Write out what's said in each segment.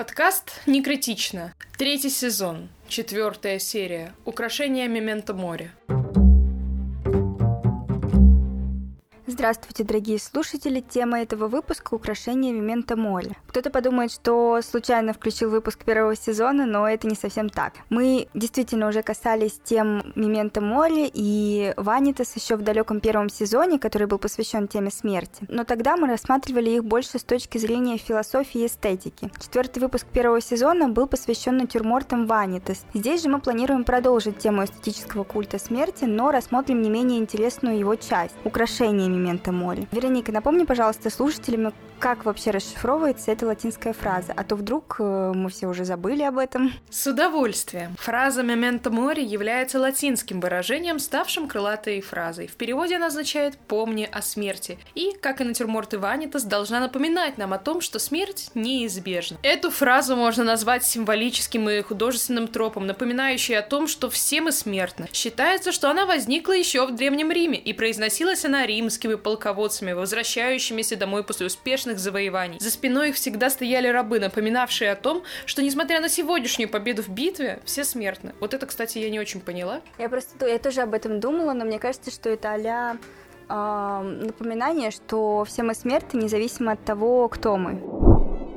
Подкаст «Не критично». Третий сезон, четвертая серия. Украшение Мементо море. Здравствуйте, дорогие слушатели! Тема этого выпуска — украшение Мемента Моли. Кто-то подумает, что случайно включил выпуск первого сезона, но это не совсем так. Мы действительно уже касались тем Мемента Моли и Ванитас еще в далеком первом сезоне, который был посвящен теме смерти. Но тогда мы рассматривали их больше с точки зрения философии и эстетики. Четвертый выпуск первого сезона был посвящен натюрмортам Ванитас. Здесь же мы планируем продолжить тему эстетического культа смерти, но рассмотрим не менее интересную его часть — украшение Мемента Мори. Вероника, напомни, пожалуйста, слушателям, как вообще расшифровывается эта латинская фраза, а то вдруг э, мы все уже забыли об этом. С удовольствием. Фраза «memento mori» является латинским выражением, ставшим крылатой фразой. В переводе она означает «помни о смерти». И, как и натюрморт Иванитас, должна напоминать нам о том, что смерть неизбежна. Эту фразу можно назвать символическим и художественным тропом, напоминающей о том, что все мы смертны. Считается, что она возникла еще в Древнем Риме, и произносилась она римскими полководцами, возвращающимися домой после успешных успешных завоеваний. За спиной их всегда стояли рабы, напоминавшие о том, что несмотря на сегодняшнюю победу в битве, все смертны. Вот это, кстати, я не очень поняла. Я просто я тоже об этом думала, но мне кажется, что это а напоминание, что все мы смертны, независимо от того, кто мы.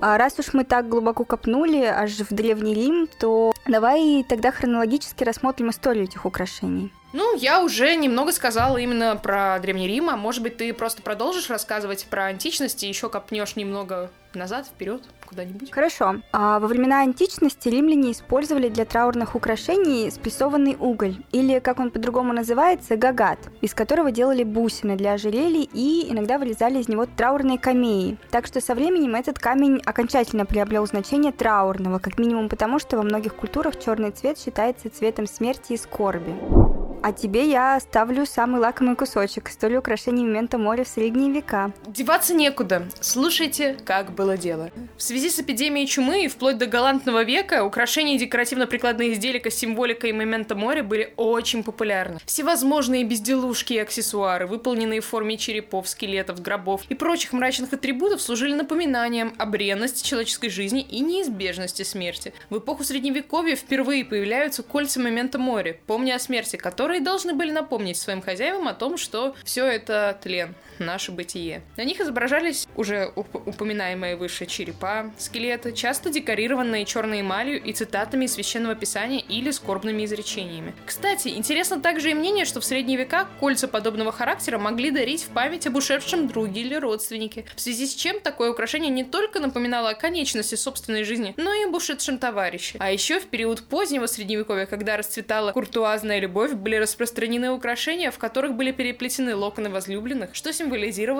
А раз уж мы так глубоко копнули аж в Древний Рим, то давай тогда хронологически рассмотрим историю этих украшений. Ну, я уже немного сказала именно про Древний Рим, а может быть, ты просто продолжишь рассказывать про античность и еще копнешь немного назад, вперед, куда-нибудь. Хорошо. А во времена античности римляне использовали для траурных украшений спрессованный уголь, или, как он по-другому называется, гагат, из которого делали бусины для ожерелий и иногда вырезали из него траурные камеи. Так что со временем этот камень окончательно приобрел значение траурного, как минимум потому, что во многих культурах черный цвет считается цветом смерти и скорби. А тебе я оставлю самый лакомый кусочек. Историю украшений Мемента моря в средние века. Деваться некуда. Слушайте, как было дело. В связи с эпидемией чумы и вплоть до галантного века украшения и декоративно-прикладные изделия с символикой Мемента моря были очень популярны. Всевозможные безделушки и аксессуары, выполненные в форме черепов, скелетов, гробов и прочих мрачных атрибутов, служили напоминанием о бренности человеческой жизни и неизбежности смерти. В эпоху Средневековья впервые появляются кольца Мемента моря, помня о смерти, которые которые должны были напомнить своим хозяевам о том, что все это тлен, наше бытие. На них изображались уже уп- упоминаемые выше черепа, скелеты, часто декорированные черной эмалью и цитатами из священного писания или скорбными изречениями. Кстати, интересно также и мнение, что в средние века кольца подобного характера могли дарить в память об ушедшем друге или родственнике, в связи с чем такое украшение не только напоминало о конечности собственной жизни, но и об ушедшем товарище. А еще в период позднего средневековья, когда расцветала куртуазная любовь, были распространены украшения, в которых были переплетены локоны возлюбленных, что символизировало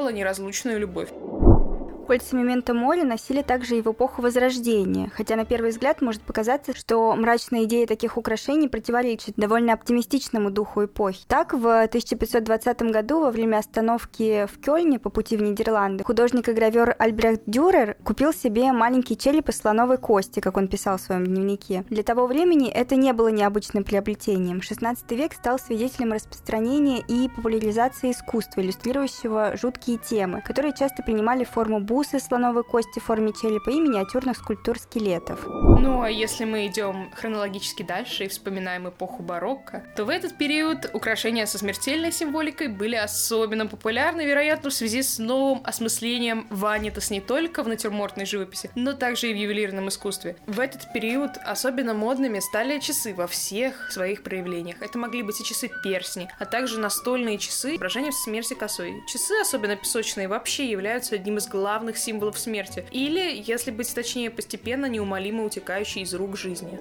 неразлучную любовь. Кольца Мемента Моли носили также и в эпоху Возрождения, хотя на первый взгляд может показаться, что мрачная идея таких украшений противоречит довольно оптимистичному духу эпохи. Так, в 1520 году во время остановки в Кёльне по пути в Нидерланды художник и гравер Альбрехт Дюрер купил себе маленький череп из слоновой кости, как он писал в своем дневнике. Для того времени это не было необычным приобретением. 16 век стал свидетелем распространения и популяризации искусства, иллюстрирующего жуткие темы, которые часто принимали форму бусы слоновой кости в форме черепа и миниатюрных скульптур скелетов. Ну а если мы идем хронологически дальше и вспоминаем эпоху барокко, то в этот период украшения со смертельной символикой были особенно популярны, вероятно, в связи с новым осмыслением ванитас не только в натюрмортной живописи, но также и в ювелирном искусстве. В этот период особенно модными стали часы во всех своих проявлениях. Это могли быть и часы-персни, а также настольные часы, изображения смерти косой. Часы, особенно песочные, вообще являются одним из главных главных символов смерти. Или, если быть точнее, постепенно неумолимо утекающей из рук жизни.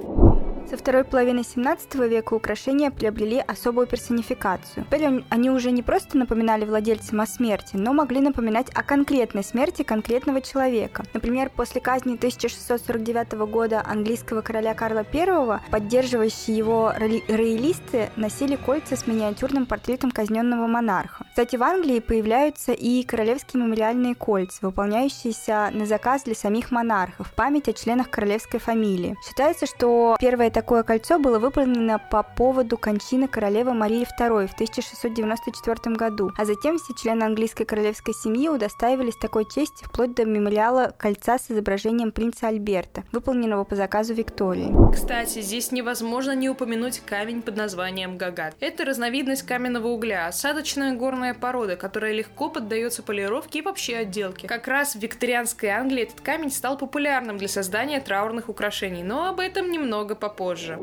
Со второй половины 17 века украшения приобрели особую персонификацию. Теперь они уже не просто напоминали владельцам о смерти, но могли напоминать о конкретной смерти конкретного человека. Например, после казни 1649 года английского короля Карла I, поддерживающие его роялисты носили кольца с миниатюрным портретом казненного монарха. Кстати, в Англии появляются и королевские мемориальные кольца, выполняющиеся на заказ для самих монархов, в память о членах королевской фамилии. Считается, что первая такое кольцо было выполнено по поводу кончины королевы Марии II в 1694 году, а затем все члены английской королевской семьи удостаивались такой чести вплоть до мемориала кольца с изображением принца Альберта, выполненного по заказу Виктории. Кстати, здесь невозможно не упомянуть камень под названием Гагат. Это разновидность каменного угля, осадочная горная порода, которая легко поддается полировке и вообще отделке. Как раз в викторианской Англии этот камень стал популярным для создания траурных украшений, но об этом немного попозже позже.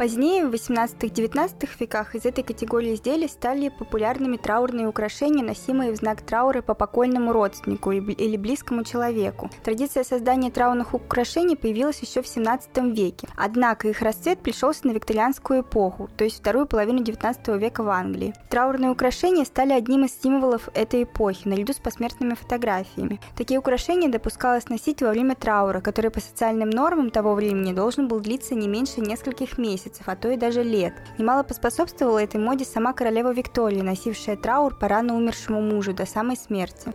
Позднее, в 18-19 веках, из этой категории изделий стали популярными траурные украшения, носимые в знак траура по покойному родственнику или близкому человеку. Традиция создания траурных украшений появилась еще в 17 веке, однако их расцвет пришелся на викторианскую эпоху, то есть вторую половину 19 века в Англии. Траурные украшения стали одним из символов этой эпохи, наряду с посмертными фотографиями. Такие украшения допускалось носить во время траура, который по социальным нормам того времени должен был длиться не меньше нескольких месяцев, месяцев, а то и даже лет. Немало поспособствовала этой моде сама королева Виктория, носившая траур по рано умершему мужу до самой смерти.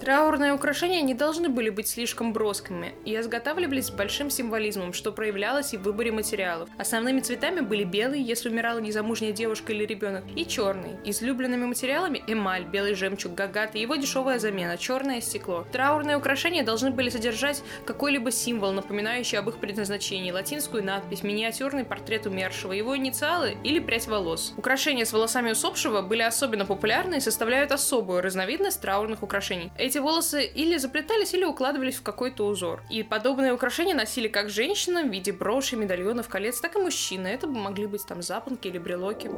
Траурные украшения не должны были быть слишком броскими и изготавливались с большим символизмом, что проявлялось и в выборе материалов. Основными цветами были белый, если умирала незамужняя девушка или ребенок, и черный. Излюбленными материалами эмаль, белый жемчуг, гагат и его дешевая замена, черное стекло. Траурные украшения должны были содержать какой-либо символ, напоминающий об их предназначении, латинскую надпись, миниатюрный портрет умершего, его инициалы или прядь волос. Украшения с волосами усопшего были особенно популярны и составляют особую разновидность траурных украшений. Эти волосы или заплетались, или укладывались в какой-то узор. И подобные украшения носили как женщины в виде брошей, медальонов, колец, так и мужчины. Это могли быть там запонки или брелоки.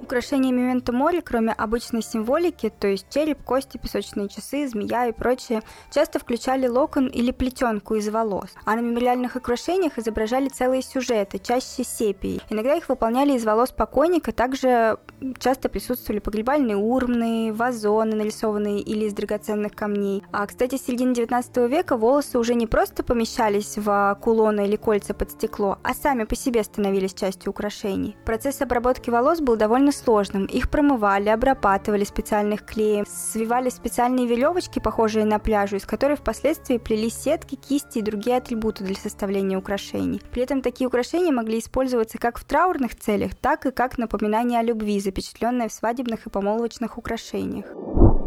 Украшения Мементо Мори, кроме обычной символики, то есть череп, кости, песочные часы, змея и прочее, часто включали локон или плетенку из волос. А на мемориальных украшениях изображали целые сюжеты, чаще сепии. Иногда их выполняли из волос покойника, также часто присутствовали погребальные урны, вазоны, нарисованные или из драгоценных камней. А, кстати, с середины 19 века волосы уже не просто помещались в кулоны или кольца под стекло, а сами по себе становились частью украшений. Процесс обработки волос был довольно сложным. Их промывали, обрабатывали специальных клеем, свивали специальные веревочки, похожие на пляжу, из которой впоследствии плели сетки, кисти и другие атрибуты для составления украшений. При этом такие украшения могли использоваться как в траурных целях, так и как напоминание о любви, запечатленное в свадебных и помолвочных украшениях.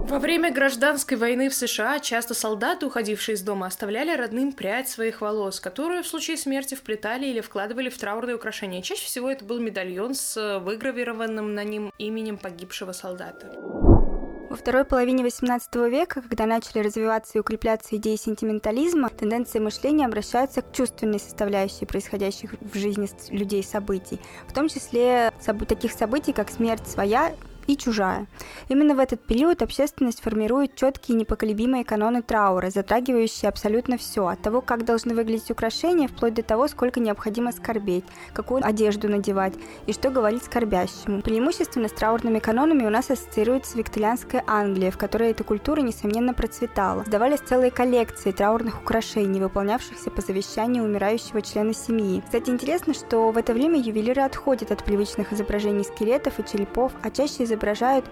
Во время гражданской войны в США часто солдаты, уходившие из дома, оставляли родным прядь своих волос, которую в случае смерти вплетали или вкладывали в траурные украшения. Чаще всего это был медальон с выгравированным на ним именем погибшего солдата. Во второй половине XVIII века, когда начали развиваться и укрепляться идеи сентиментализма, тенденции мышления обращаются к чувственной составляющей происходящих в жизни людей событий, в том числе таких событий, как смерть своя и чужая. Именно в этот период общественность формирует четкие непоколебимые каноны траура, затрагивающие абсолютно все, от того, как должны выглядеть украшения, вплоть до того, сколько необходимо скорбеть, какую одежду надевать и что говорить скорбящему. Преимущественно с траурными канонами у нас ассоциируется викторианская Англия, в которой эта культура, несомненно, процветала. Сдавались целые коллекции траурных украшений, выполнявшихся по завещанию умирающего члена семьи. Кстати, интересно, что в это время ювелиры отходят от привычных изображений скелетов и черепов, а чаще изображают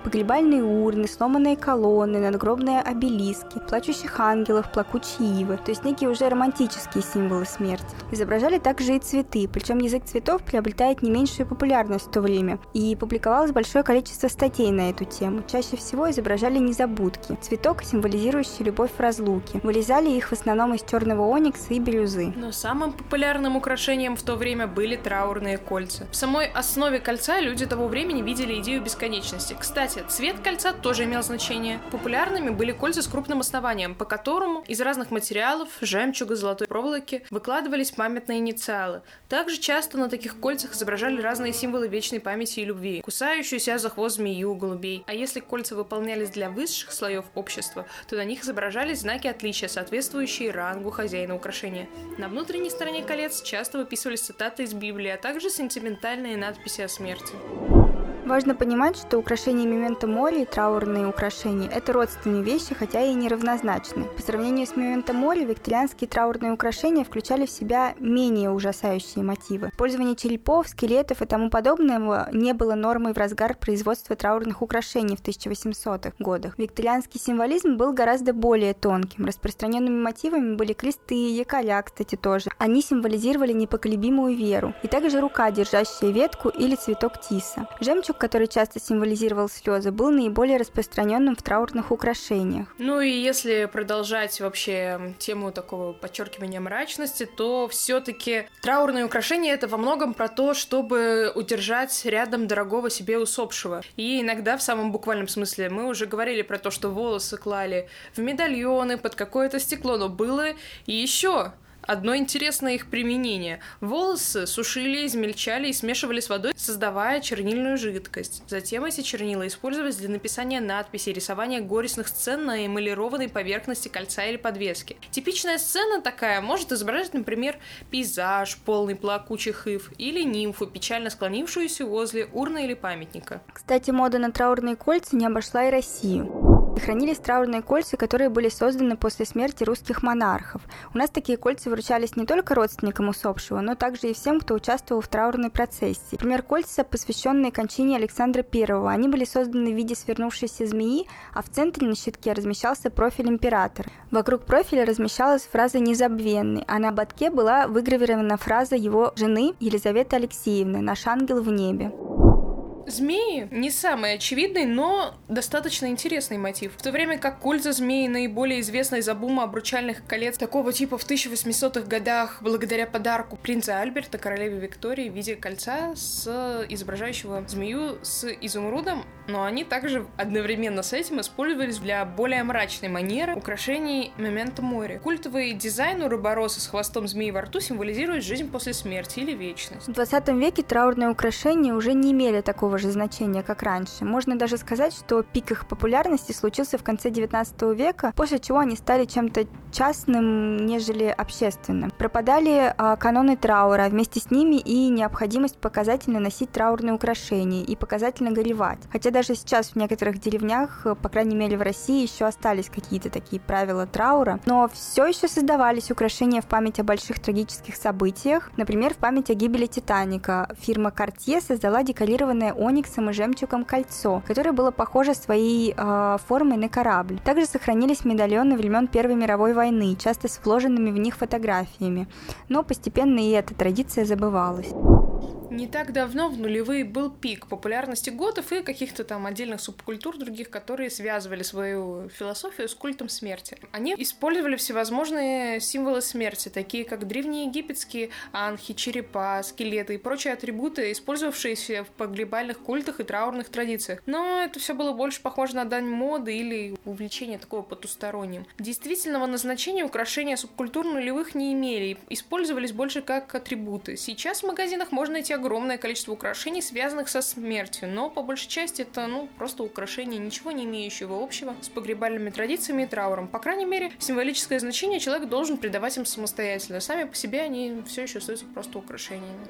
погребальные урны, сломанные колонны, надгробные обелиски, плачущих ангелов, плакучие ивы, то есть некие уже романтические символы смерти. Изображали также и цветы, причем язык цветов приобретает не меньшую популярность в то время, и публиковалось большое количество статей на эту тему. Чаще всего изображали незабудки, цветок, символизирующий любовь в разлуке. Вырезали их в основном из черного оникса и бирюзы. Но самым популярным украшением в то время были траурные кольца. В самой основе кольца люди того времени видели идею бесконечности бесконечности. Кстати, цвет кольца тоже имел значение. Популярными были кольца с крупным основанием, по которому из разных материалов, жемчуга, золотой проволоки, выкладывались памятные инициалы. Также часто на таких кольцах изображали разные символы вечной памяти и любви, кусающуюся за хвост змею, голубей. А если кольца выполнялись для высших слоев общества, то на них изображались знаки отличия, соответствующие рангу хозяина украшения. На внутренней стороне колец часто выписывались цитаты из Библии, а также сентиментальные надписи о смерти. Важно понимать, что украшения мемента мори и траурные украшения – это родственные вещи, хотя и неравнозначны. По сравнению с мемента мори, викторианские траурные украшения включали в себя менее ужасающие мотивы. Использование черепов, скелетов и тому подобного не было нормой в разгар производства траурных украшений в 1800-х годах. Викторианский символизм был гораздо более тонким. Распространенными мотивами были кресты, якоря, кстати, тоже. Они символизировали непоколебимую веру. И также рука, держащая ветку или цветок тиса. Жемчуг, который часто символизировал слезы, был наиболее распространенным в траурных украшениях. Ну и если продолжать вообще тему такого подчеркивания мрачности, то все-таки траурные украшения это во многом про то, чтобы удержать рядом дорогого себе усопшего. И иногда в самом буквальном смысле мы уже говорили про то, что волосы клали в медальоны под какое-то стекло, но было и еще одно интересное их применение. Волосы сушили, измельчали и смешивали с водой, создавая чернильную жидкость. Затем эти чернила использовались для написания надписей, рисования горестных сцен на эмалированной поверхности кольца или подвески. Типичная сцена такая может изображать, например, пейзаж, полный плакучих ив, или нимфу, печально склонившуюся возле урны или памятника. Кстати, мода на траурные кольца не обошла и Россию. Хранились траурные кольца, которые были созданы после смерти русских монархов. У нас такие кольца вручались не только родственникам усопшего, но также и всем, кто участвовал в траурной процессии. Например, кольца, посвященные кончине Александра I. Они были созданы в виде свернувшейся змеи, а в центре на щитке размещался профиль императора. Вокруг профиля размещалась фраза «незабвенный», а на ободке была выгравирована фраза его жены Елизаветы Алексеевны «Наш ангел в небе». Змеи не самый очевидный, но достаточно интересный мотив. В то время как культ за змеи наиболее известный из-за бума обручальных колец такого типа в 1800-х годах благодаря подарку принца Альберта королеве Виктории в виде кольца с изображающего змею с изумрудом, но они также одновременно с этим использовались для более мрачной манеры украшений момента моря. Культовый дизайн уробороса с хвостом змеи во рту символизирует жизнь после смерти или вечность. В 20 веке траурные украшения уже не имели такого же значения, как раньше. Можно даже сказать, что пик их популярности случился в конце 19 века, после чего они стали чем-то частным, нежели общественным. Пропадали а, каноны траура, вместе с ними и необходимость показательно носить траурные украшения и показательно горевать. Хотя даже сейчас в некоторых деревнях, по крайней мере в России, еще остались какие-то такие правила траура, но все еще создавались украшения в память о больших трагических событиях, например, в память о гибели Титаника. Фирма Cartier создала декорированное ониксом и жемчугом кольцо, которое было похоже своей э, формой на корабль. Также сохранились медальоны времен Первой мировой войны, часто с вложенными в них фотографиями. Но постепенно и эта традиция забывалась. Не так давно, в нулевые, был пик популярности готов и каких-то там отдельных субкультур других, которые связывали свою философию с культом смерти. Они использовали всевозможные символы смерти, такие как древнеегипетские анхи, черепа, скелеты и прочие атрибуты, использовавшиеся в погребальных культах и траурных традициях. Но это все было больше похоже на дань моды или увлечение такого потусторонним. Действительного назначения украшения субкультур нулевых не имели, использовались больше как атрибуты. Сейчас в магазинах можно найти огромное количество украшений, связанных со смертью, но по большей части это, ну, просто украшения, ничего не имеющего общего с погребальными традициями и трауром. По крайней мере, символическое значение человек должен придавать им самостоятельно. Сами по себе они все еще остаются просто украшениями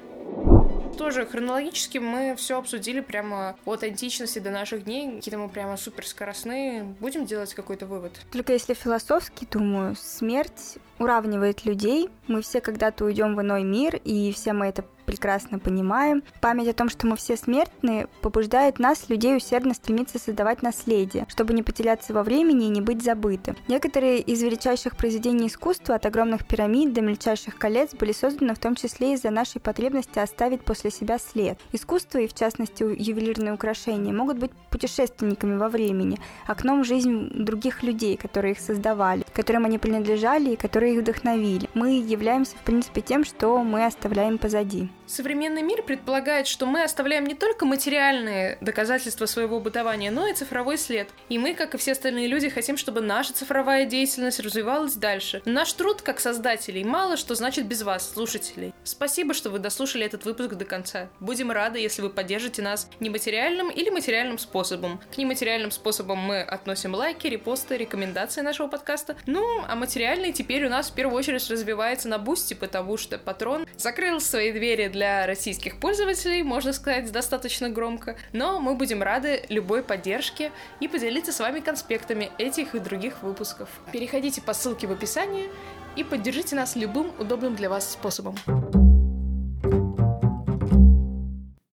тоже хронологически мы все обсудили прямо от античности до наших дней. Какие-то мы прямо супер скоростные. Будем делать какой-то вывод? Только если философски, думаю, смерть уравнивает людей. Мы все когда-то уйдем в иной мир, и все мы это прекрасно понимаем. Память о том, что мы все смертны, побуждает нас, людей, усердно стремиться создавать наследие, чтобы не потеряться во времени и не быть забыты. Некоторые из величайших произведений искусства, от огромных пирамид до мельчайших колец, были созданы в том числе из-за нашей потребности оставить после себя след. Искусство, и в частности ювелирные украшения, могут быть путешественниками во времени, окном в жизнь других людей, которые их создавали, которым они принадлежали и которые их вдохновили. Мы являемся, в принципе, тем, что мы оставляем позади. Современный мир предполагает, что мы оставляем не только материальные доказательства своего бытования, но и цифровой след. И мы, как и все остальные люди, хотим, чтобы наша цифровая деятельность развивалась дальше. Наш труд, как создателей, мало что значит без вас, слушателей. Спасибо, что вы дослушали этот выпуск до конца. Будем рады, если вы поддержите нас нематериальным или материальным способом. К нематериальным способам мы относим лайки, репосты, рекомендации нашего подкаста, Ну, а материальный теперь у нас в первую очередь развивается на бусте, потому что Патрон закрыл свои двери для российских пользователей, можно сказать, достаточно громко. Но мы будем рады любой поддержке и поделиться с вами конспектами этих и других выпусков. Переходите по ссылке в описании и поддержите нас любым удобным для вас способом.